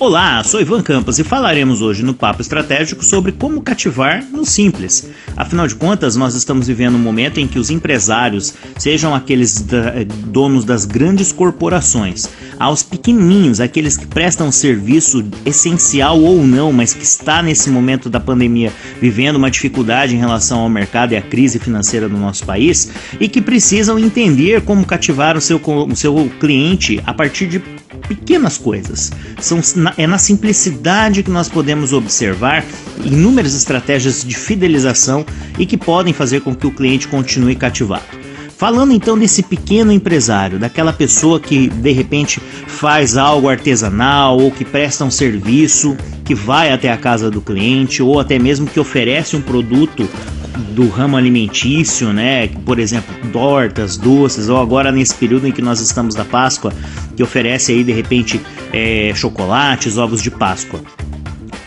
Olá, sou Ivan Campos e falaremos hoje no Papo Estratégico sobre como cativar no simples. Afinal de contas, nós estamos vivendo um momento em que os empresários, sejam aqueles da, donos das grandes corporações, aos pequenininhos, aqueles que prestam serviço essencial ou não, mas que está nesse momento da pandemia vivendo uma dificuldade em relação ao mercado e à crise financeira do nosso país e que precisam entender como cativar o seu, o seu cliente a partir de pequenas coisas. São, é na simplicidade que nós podemos observar inúmeras estratégias de fidelização e que podem fazer com que o cliente continue cativado. Falando então desse pequeno empresário, daquela pessoa que de repente faz algo artesanal ou que presta um serviço, que vai até a casa do cliente ou até mesmo que oferece um produto do ramo alimentício, né? Por exemplo, tortas, doces, ou agora nesse período em que nós estamos da Páscoa, que oferece aí de repente é, chocolates, ovos de Páscoa.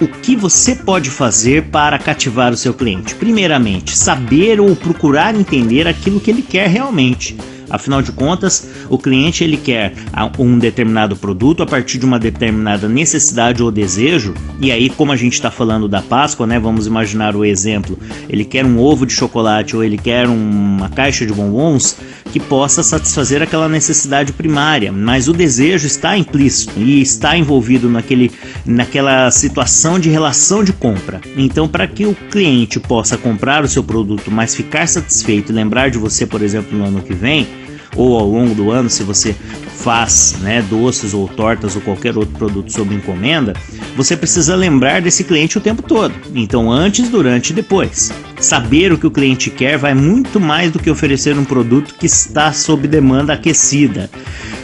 O que você pode fazer para cativar o seu cliente? Primeiramente, saber ou procurar entender aquilo que ele quer realmente. Afinal de contas, o cliente ele quer um determinado produto a partir de uma determinada necessidade ou desejo. E aí, como a gente está falando da Páscoa, né? Vamos imaginar o exemplo. Ele quer um ovo de chocolate ou ele quer uma caixa de bombons que possa satisfazer aquela necessidade primária, mas o desejo está implícito e está envolvido naquele, naquela situação de relação de compra. Então, para que o cliente possa comprar o seu produto, mas ficar satisfeito e lembrar de você, por exemplo, no ano que vem, ou ao longo do ano, se você faz né, doces ou tortas ou qualquer outro produto sob encomenda, você precisa lembrar desse cliente o tempo todo. Então, antes, durante e depois. Saber o que o cliente quer vai muito mais do que oferecer um produto que está sob demanda aquecida.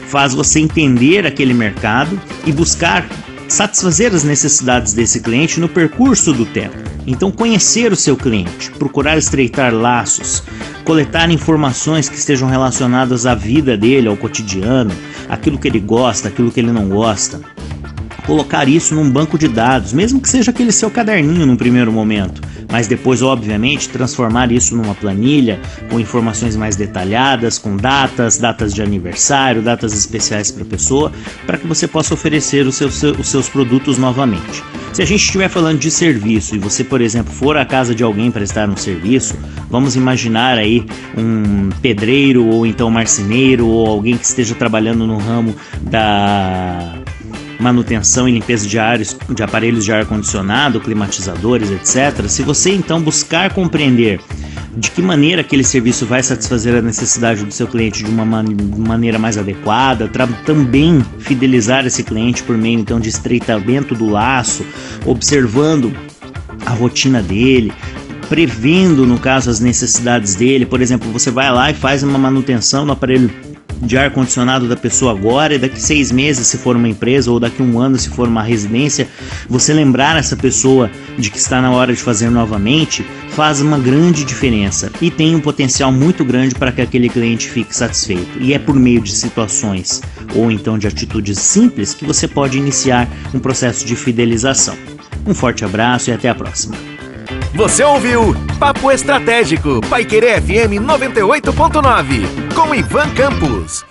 Faz você entender aquele mercado e buscar satisfazer as necessidades desse cliente no percurso do tempo. Então, conhecer o seu cliente, procurar estreitar laços, coletar informações que estejam relacionadas à vida dele, ao cotidiano, aquilo que ele gosta, aquilo que ele não gosta. Colocar isso num banco de dados, mesmo que seja aquele seu caderninho no primeiro momento mas depois, obviamente, transformar isso numa planilha com informações mais detalhadas, com datas, datas de aniversário, datas especiais para a pessoa, para que você possa oferecer os seus, os seus produtos novamente. Se a gente estiver falando de serviço e você, por exemplo, for à casa de alguém prestar um serviço, vamos imaginar aí um pedreiro ou então marceneiro ou alguém que esteja trabalhando no ramo da manutenção e limpeza de, ares, de aparelhos de ar condicionado, climatizadores, etc. Se você então buscar compreender de que maneira aquele serviço vai satisfazer a necessidade do seu cliente de uma man maneira mais adequada, também fidelizar esse cliente por meio então de estreitamento do laço, observando a rotina dele, prevendo no caso as necessidades dele. Por exemplo, você vai lá e faz uma manutenção no aparelho de ar condicionado da pessoa agora e daqui seis meses, se for uma empresa, ou daqui um ano, se for uma residência, você lembrar essa pessoa de que está na hora de fazer novamente, faz uma grande diferença e tem um potencial muito grande para que aquele cliente fique satisfeito. E é por meio de situações ou então de atitudes simples que você pode iniciar um processo de fidelização. Um forte abraço e até a próxima. Você ouviu Papo Estratégico, Paiquerê FM 98.9, com Ivan Campos.